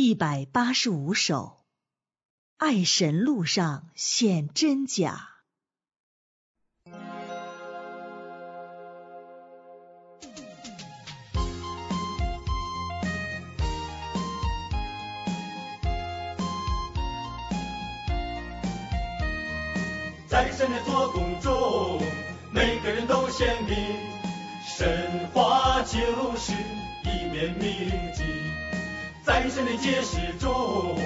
一百八十五首，爱神路上显真假。在神的做工中，每个人都显明，神话就是一面铭记。在神的解释中，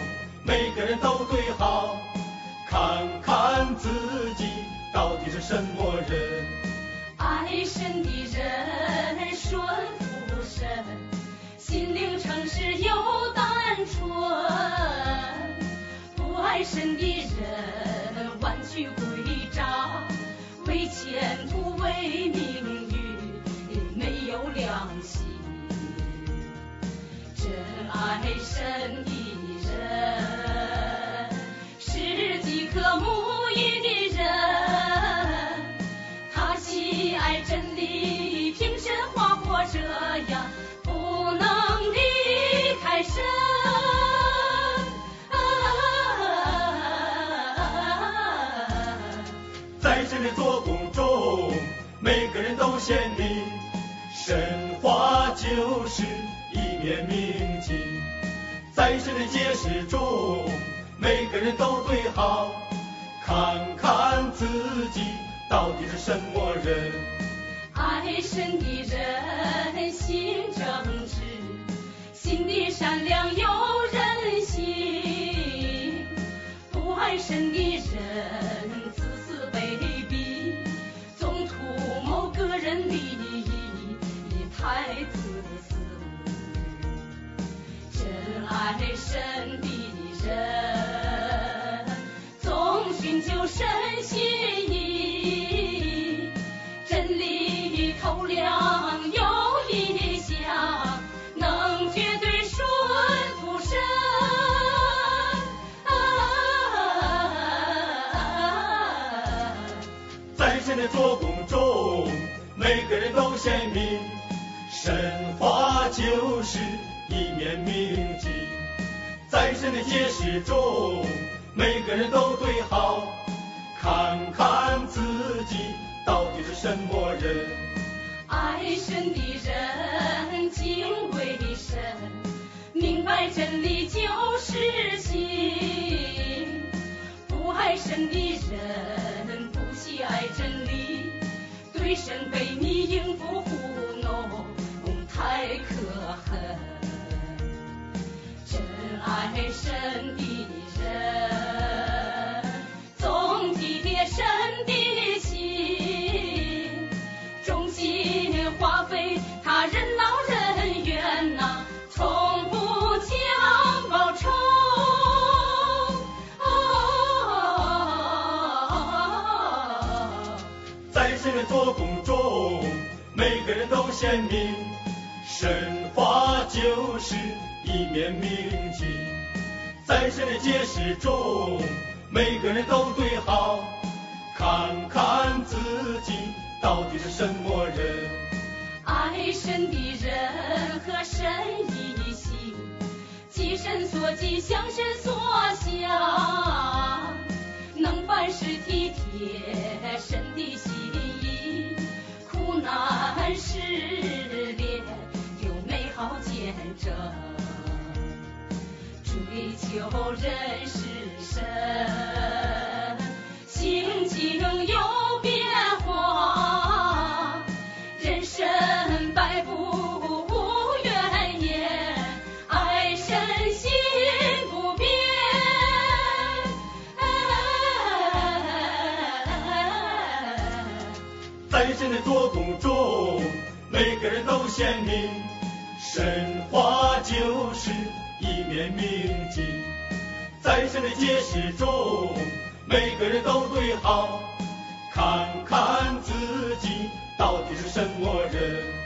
每个人都对好，看看自己到底是什么人。爱神的人顺服神，心灵诚实又单纯；不爱神的人神的人是饥渴沐浴的人，他喜爱真理，凭神话活这样，不能离开神。在神的做工中，每个人都显明，神话就是一面明镜。在神的解释中，每个人都最好，看看自己到底是什么人。爱神的人心正直，心地善良有人心；不爱神真爱神的人，总寻求神心意。真理的透亮有异象，能绝对顺服神啊。在神的做工中，每个人都显明，神话就是一面明镜。在神的解释中，每个人都对好，看看自己到底是什么人。爱神的人敬畏神，明白真理就是信。不爱神的爱神的人，总体贴神的心。忠心花费他人劳人怨呐、从不讲报酬。啊在神的做工中，每个人都显明，神话就是一面明镜。在神的解释中，每个人都对好，看看自己到底是什么人。爱神的人和神一心，即神所及，向神所追求认识神，心境有变化。人生百步无怨言，爱神心不变。在神的做工中，每个人都显明，神话就是一面明镜。在神的解释中，每个人都对好，看看自己到底是什么人。